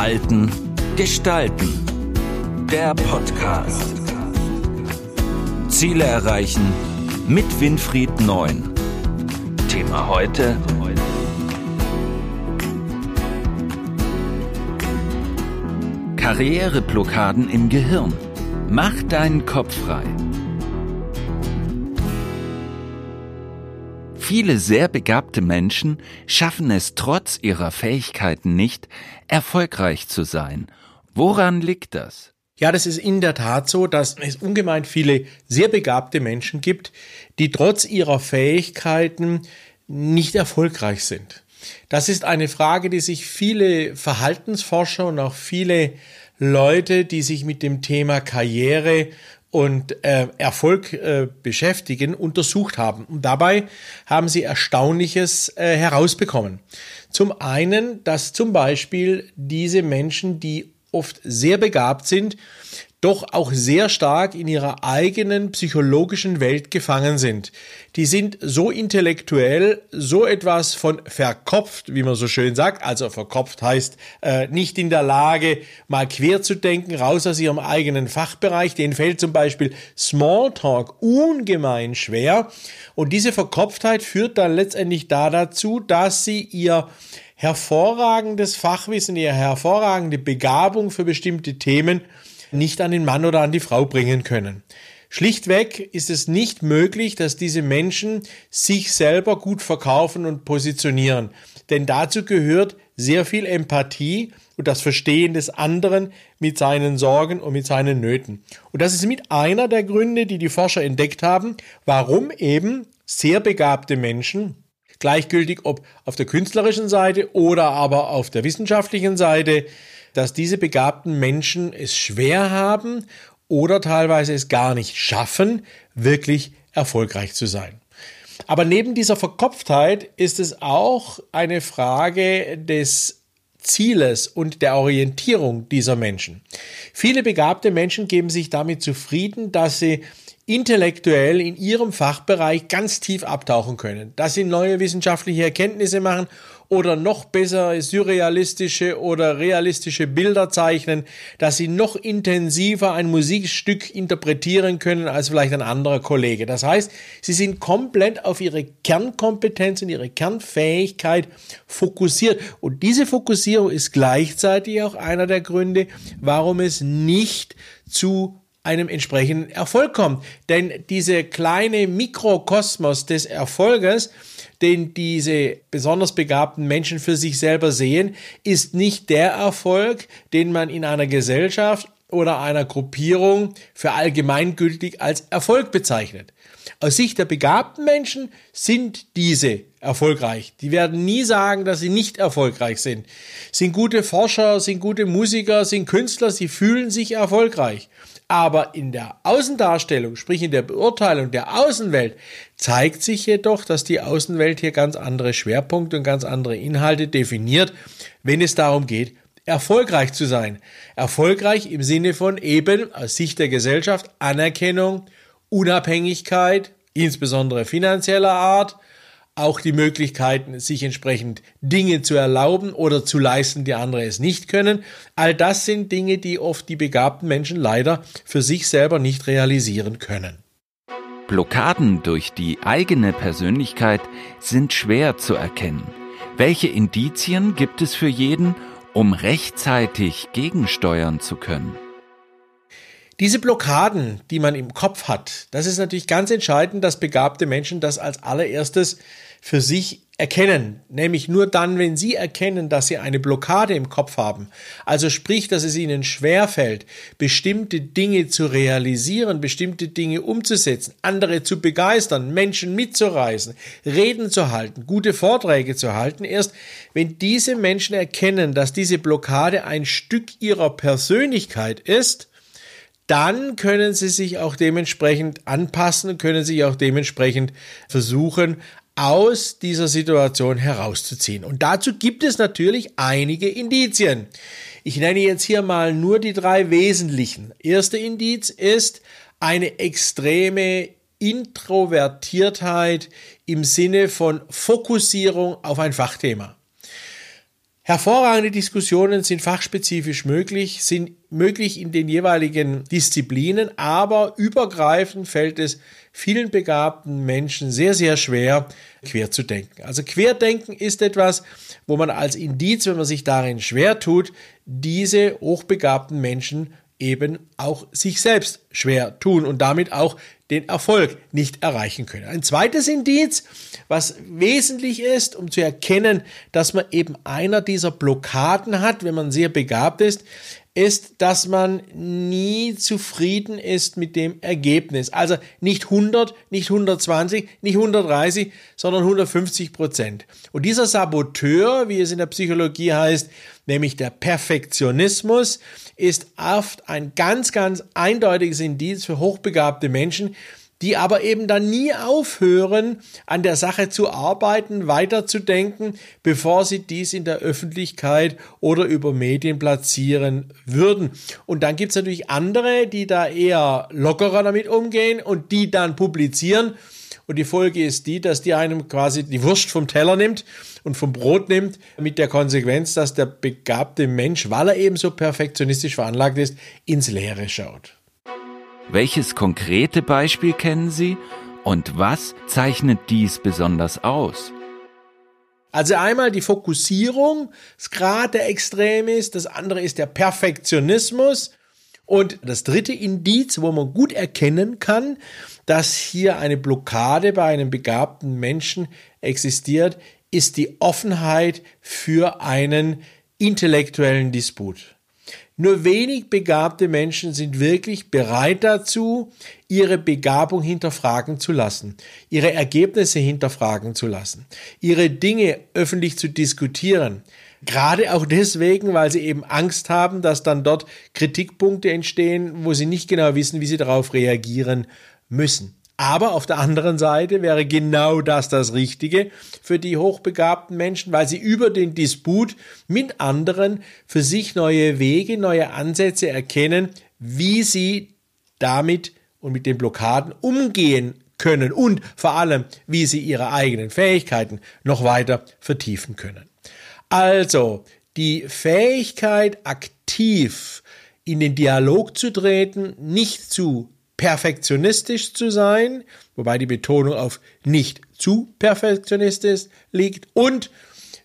Halten, Gestalten. Der Podcast. Ziele erreichen mit Winfried Neun. Thema heute. Karriereblockaden im Gehirn. Mach deinen Kopf frei. Viele sehr begabte Menschen schaffen es trotz ihrer Fähigkeiten nicht, erfolgreich zu sein. Woran liegt das? Ja, das ist in der Tat so, dass es ungemein viele sehr begabte Menschen gibt, die trotz ihrer Fähigkeiten nicht erfolgreich sind. Das ist eine Frage, die sich viele Verhaltensforscher und auch viele Leute, die sich mit dem Thema Karriere und äh, Erfolg äh, beschäftigen, untersucht haben. Und dabei haben sie Erstaunliches äh, herausbekommen. Zum einen, dass zum Beispiel diese Menschen, die oft sehr begabt sind, doch auch sehr stark in ihrer eigenen psychologischen Welt gefangen sind. Die sind so intellektuell, so etwas von verkopft, wie man so schön sagt. Also verkopft heißt äh, nicht in der Lage, mal quer zu denken, raus aus ihrem eigenen Fachbereich. Denen fällt zum Beispiel Smalltalk ungemein schwer. Und diese Verkopftheit führt dann letztendlich da dazu, dass sie ihr hervorragendes Fachwissen, ihre hervorragende Begabung für bestimmte Themen nicht an den Mann oder an die Frau bringen können. Schlichtweg ist es nicht möglich, dass diese Menschen sich selber gut verkaufen und positionieren. Denn dazu gehört sehr viel Empathie und das Verstehen des anderen mit seinen Sorgen und mit seinen Nöten. Und das ist mit einer der Gründe, die die Forscher entdeckt haben, warum eben sehr begabte Menschen, gleichgültig ob auf der künstlerischen Seite oder aber auf der wissenschaftlichen Seite, dass diese begabten Menschen es schwer haben oder teilweise es gar nicht schaffen, wirklich erfolgreich zu sein. Aber neben dieser Verkopftheit ist es auch eine Frage des Zieles und der Orientierung dieser Menschen. Viele begabte Menschen geben sich damit zufrieden, dass sie intellektuell in ihrem Fachbereich ganz tief abtauchen können, dass sie neue wissenschaftliche Erkenntnisse machen oder noch besser surrealistische oder realistische Bilder zeichnen, dass sie noch intensiver ein Musikstück interpretieren können als vielleicht ein anderer Kollege. Das heißt, sie sind komplett auf ihre Kernkompetenz und ihre Kernfähigkeit fokussiert. Und diese Fokussierung ist gleichzeitig auch einer der Gründe, warum es nicht zu einem entsprechenden Erfolg kommt. Denn diese kleine Mikrokosmos des Erfolges, den diese besonders begabten Menschen für sich selber sehen, ist nicht der Erfolg, den man in einer Gesellschaft oder einer Gruppierung für allgemeingültig als Erfolg bezeichnet. Aus Sicht der begabten Menschen sind diese erfolgreich. Die werden nie sagen, dass sie nicht erfolgreich sind. Sind gute Forscher, sind gute Musiker, sind Künstler, sie fühlen sich erfolgreich. Aber in der Außendarstellung, sprich in der Beurteilung der Außenwelt, zeigt sich jedoch, dass die Außenwelt hier ganz andere Schwerpunkte und ganz andere Inhalte definiert, wenn es darum geht, erfolgreich zu sein. Erfolgreich im Sinne von eben aus Sicht der Gesellschaft Anerkennung, Unabhängigkeit, insbesondere finanzieller Art, auch die Möglichkeiten, sich entsprechend Dinge zu erlauben oder zu leisten, die andere es nicht können. All das sind Dinge, die oft die begabten Menschen leider für sich selber nicht realisieren können. Blockaden durch die eigene Persönlichkeit sind schwer zu erkennen. Welche Indizien gibt es für jeden, um rechtzeitig gegensteuern zu können? Diese Blockaden, die man im Kopf hat, das ist natürlich ganz entscheidend, dass begabte Menschen das als allererstes für sich erkennen. Nämlich nur dann, wenn sie erkennen, dass sie eine Blockade im Kopf haben. Also sprich, dass es ihnen schwerfällt, bestimmte Dinge zu realisieren, bestimmte Dinge umzusetzen, andere zu begeistern, Menschen mitzureisen, Reden zu halten, gute Vorträge zu halten. Erst wenn diese Menschen erkennen, dass diese Blockade ein Stück ihrer Persönlichkeit ist, dann können sie sich auch dementsprechend anpassen, können sich auch dementsprechend versuchen, aus dieser Situation herauszuziehen. Und dazu gibt es natürlich einige Indizien. Ich nenne jetzt hier mal nur die drei wesentlichen. Erster Indiz ist eine extreme Introvertiertheit im Sinne von Fokussierung auf ein Fachthema. Hervorragende Diskussionen sind fachspezifisch möglich, sind möglich in den jeweiligen Disziplinen, aber übergreifend fällt es vielen begabten Menschen sehr, sehr schwer, quer zu denken. Also Querdenken ist etwas, wo man als Indiz, wenn man sich darin schwer tut, diese hochbegabten Menschen eben auch sich selbst schwer tun und damit auch den Erfolg nicht erreichen können. Ein zweites Indiz, was wesentlich ist, um zu erkennen, dass man eben einer dieser Blockaden hat, wenn man sehr begabt ist, ist, dass man nie zufrieden ist mit dem Ergebnis. Also nicht 100, nicht 120, nicht 130, sondern 150 Prozent. Und dieser Saboteur, wie es in der Psychologie heißt, nämlich der Perfektionismus, ist oft ein ganz, ganz eindeutiges Indiz für hochbegabte Menschen, die aber eben dann nie aufhören, an der Sache zu arbeiten, weiterzudenken, bevor sie dies in der Öffentlichkeit oder über Medien platzieren würden. Und dann gibt's natürlich andere, die da eher lockerer damit umgehen und die dann publizieren. Und die Folge ist die, dass die einem quasi die Wurst vom Teller nimmt und vom Brot nimmt, mit der Konsequenz, dass der begabte Mensch, weil er eben so perfektionistisch veranlagt ist, ins Leere schaut. Welches konkrete Beispiel kennen Sie und was zeichnet dies besonders aus? Also einmal die Fokussierung, das Grad der Extrem ist, das andere ist der Perfektionismus und das dritte Indiz, wo man gut erkennen kann, dass hier eine Blockade bei einem begabten Menschen existiert, ist die Offenheit für einen intellektuellen Disput. Nur wenig begabte Menschen sind wirklich bereit dazu, ihre Begabung hinterfragen zu lassen, ihre Ergebnisse hinterfragen zu lassen, ihre Dinge öffentlich zu diskutieren. Gerade auch deswegen, weil sie eben Angst haben, dass dann dort Kritikpunkte entstehen, wo sie nicht genau wissen, wie sie darauf reagieren müssen. Aber auf der anderen Seite wäre genau das das Richtige für die hochbegabten Menschen, weil sie über den Disput mit anderen für sich neue Wege, neue Ansätze erkennen, wie sie damit und mit den Blockaden umgehen können und vor allem, wie sie ihre eigenen Fähigkeiten noch weiter vertiefen können. Also, die Fähigkeit, aktiv in den Dialog zu treten, nicht zu perfektionistisch zu sein, wobei die Betonung auf nicht zu perfektionistisch liegt und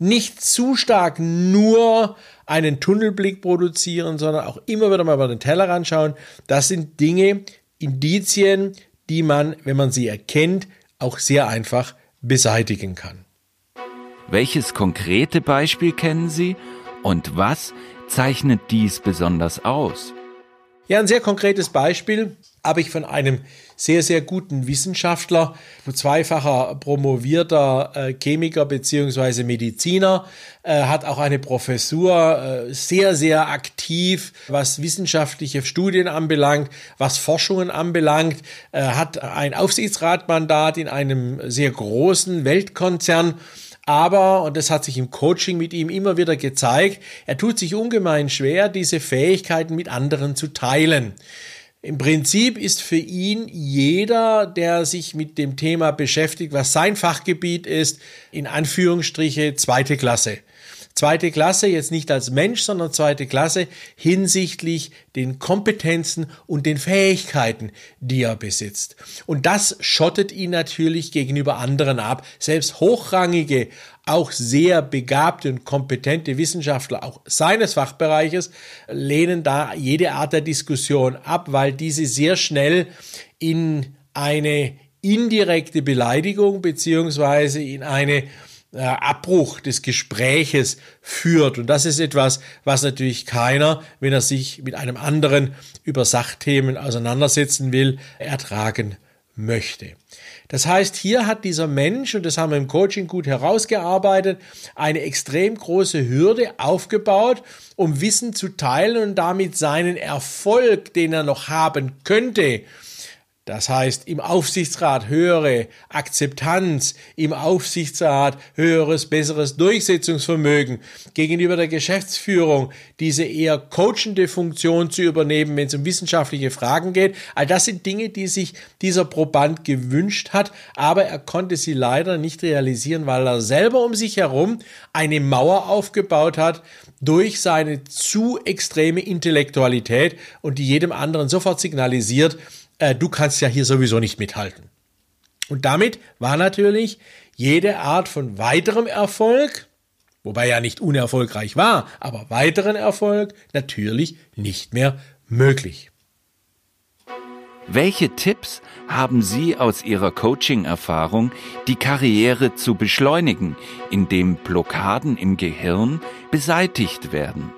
nicht zu stark nur einen Tunnelblick produzieren, sondern auch immer wieder mal über den Teller schauen. Das sind Dinge, Indizien, die man, wenn man sie erkennt, auch sehr einfach beseitigen kann. Welches konkrete Beispiel kennen Sie und was zeichnet dies besonders aus? Ja, ein sehr konkretes Beispiel habe ich von einem sehr, sehr guten Wissenschaftler, zweifacher promovierter äh, Chemiker beziehungsweise Mediziner, äh, hat auch eine Professur, äh, sehr, sehr aktiv, was wissenschaftliche Studien anbelangt, was Forschungen anbelangt, hat ein Aufsichtsratmandat in einem sehr großen Weltkonzern aber, und das hat sich im Coaching mit ihm immer wieder gezeigt, er tut sich ungemein schwer, diese Fähigkeiten mit anderen zu teilen. Im Prinzip ist für ihn jeder, der sich mit dem Thema beschäftigt, was sein Fachgebiet ist, in Anführungsstriche zweite Klasse. Zweite Klasse jetzt nicht als Mensch, sondern zweite Klasse hinsichtlich den Kompetenzen und den Fähigkeiten, die er besitzt. Und das schottet ihn natürlich gegenüber anderen ab. Selbst hochrangige, auch sehr begabte und kompetente Wissenschaftler, auch seines Fachbereiches, lehnen da jede Art der Diskussion ab, weil diese sehr schnell in eine indirekte Beleidigung beziehungsweise in eine äh, Abbruch des Gespräches führt. Und das ist etwas, was natürlich keiner, wenn er sich mit einem anderen über Sachthemen auseinandersetzen will, ertragen möchte. Das heißt, hier hat dieser Mensch, und das haben wir im Coaching gut herausgearbeitet, eine extrem große Hürde aufgebaut, um Wissen zu teilen und damit seinen Erfolg, den er noch haben könnte, Das heißt, im Aufsichtsrat höhere Akzeptanz, im Aufsichtsrat höheres, besseres Durchsetzungsvermögen gegenüber der Geschäftsführung, diese eher coachende Funktion zu übernehmen, wenn es um wissenschaftliche Fragen geht. All das sind Dinge, die sich dieser Proband gewünscht hat, aber er konnte sie leider nicht realisieren, weil er selber um sich herum eine Mauer aufgebaut hat durch seine zu extreme Intellektualität und die jedem anderen sofort signalisiert, äh, du kannst ja hier sowieso nicht mithalten. Und damit war natürlich jede Art von weiterem Erfolg, wobei er nicht unerfolgreich war, aber weiteren Erfolg natürlich nicht mehr möglich. Welche Tipps haben Sie aus Ihrer Coaching-Erfahrung, die Karriere zu beschleunigen, indem Blockaden im Gehirn beseitigt werden?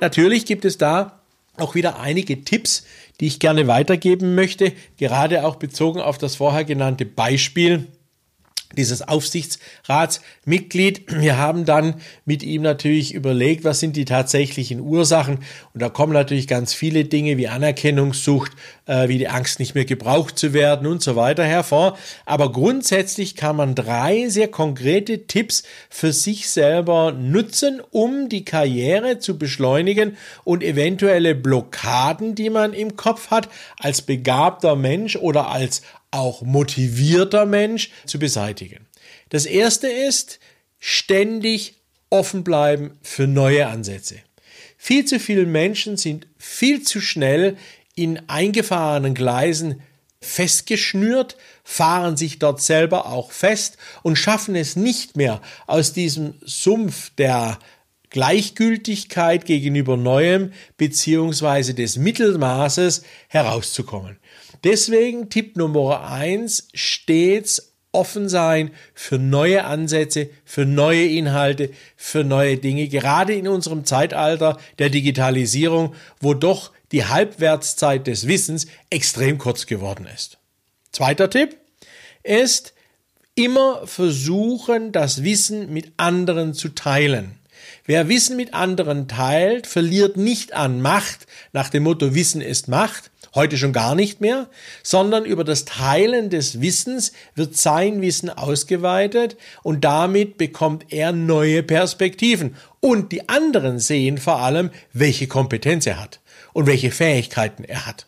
Natürlich gibt es da auch wieder einige Tipps, die ich gerne weitergeben möchte, gerade auch bezogen auf das vorher genannte Beispiel dieses Aufsichtsratsmitglied. Wir haben dann mit ihm natürlich überlegt, was sind die tatsächlichen Ursachen. Und da kommen natürlich ganz viele Dinge wie Anerkennungssucht, äh, wie die Angst, nicht mehr gebraucht zu werden und so weiter hervor. Aber grundsätzlich kann man drei sehr konkrete Tipps für sich selber nutzen, um die Karriere zu beschleunigen und eventuelle Blockaden, die man im Kopf hat, als begabter Mensch oder als auch motivierter Mensch zu beseitigen. Das erste ist, ständig offen bleiben für neue Ansätze. Viel zu viele Menschen sind viel zu schnell in eingefahrenen Gleisen festgeschnürt, fahren sich dort selber auch fest und schaffen es nicht mehr aus diesem Sumpf der Gleichgültigkeit gegenüber Neuem beziehungsweise des Mittelmaßes herauszukommen. Deswegen Tipp Nummer eins, stets offen sein für neue Ansätze, für neue Inhalte, für neue Dinge, gerade in unserem Zeitalter der Digitalisierung, wo doch die Halbwertszeit des Wissens extrem kurz geworden ist. Zweiter Tipp ist, immer versuchen, das Wissen mit anderen zu teilen. Wer Wissen mit anderen teilt, verliert nicht an Macht nach dem Motto Wissen ist Macht, heute schon gar nicht mehr, sondern über das Teilen des Wissens wird sein Wissen ausgeweitet und damit bekommt er neue Perspektiven. Und die anderen sehen vor allem, welche Kompetenz er hat und welche Fähigkeiten er hat.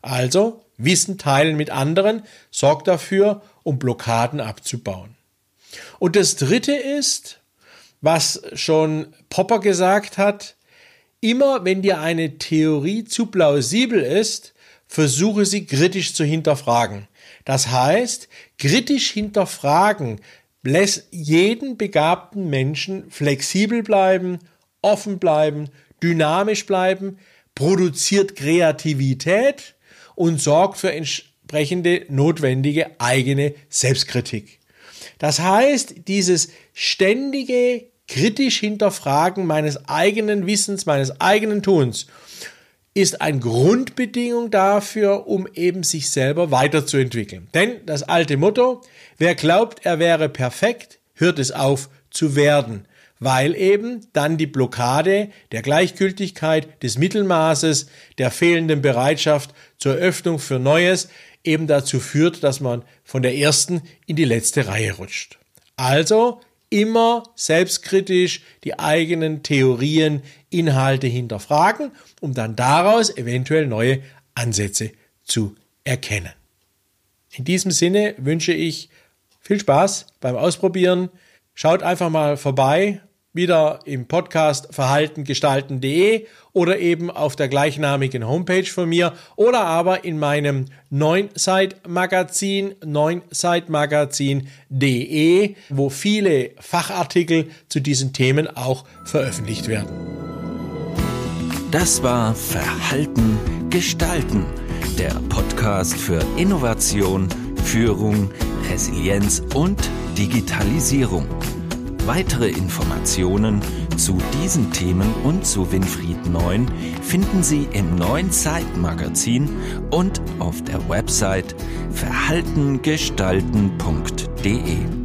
Also, Wissen teilen mit anderen sorgt dafür, um Blockaden abzubauen. Und das Dritte ist, was schon Popper gesagt hat, Immer wenn dir eine Theorie zu plausibel ist, versuche sie kritisch zu hinterfragen. Das heißt, kritisch hinterfragen lässt jeden begabten Menschen flexibel bleiben, offen bleiben, dynamisch bleiben, produziert Kreativität und sorgt für entsprechende notwendige eigene Selbstkritik. Das heißt, dieses ständige kritisch hinterfragen meines eigenen Wissens, meines eigenen Tuns, ist eine Grundbedingung dafür, um eben sich selber weiterzuentwickeln. Denn das alte Motto, wer glaubt, er wäre perfekt, hört es auf zu werden, weil eben dann die Blockade der Gleichgültigkeit, des Mittelmaßes, der fehlenden Bereitschaft zur Öffnung für Neues eben dazu führt, dass man von der ersten in die letzte Reihe rutscht. Also immer selbstkritisch die eigenen Theorien, Inhalte hinterfragen, um dann daraus eventuell neue Ansätze zu erkennen. In diesem Sinne wünsche ich viel Spaß beim Ausprobieren. Schaut einfach mal vorbei wieder im Podcast verhaltengestalten.de oder eben auf der gleichnamigen Homepage von mir oder aber in meinem Neun-Site-Magazin, neun-site-magazin.de, wo viele Fachartikel zu diesen Themen auch veröffentlicht werden. Das war Verhalten gestalten, der Podcast für Innovation, Führung, Resilienz und Digitalisierung. Weitere Informationen zu diesen Themen und zu Winfried Neun finden Sie im neuen Zeitmagazin und auf der Website verhaltengestalten.de.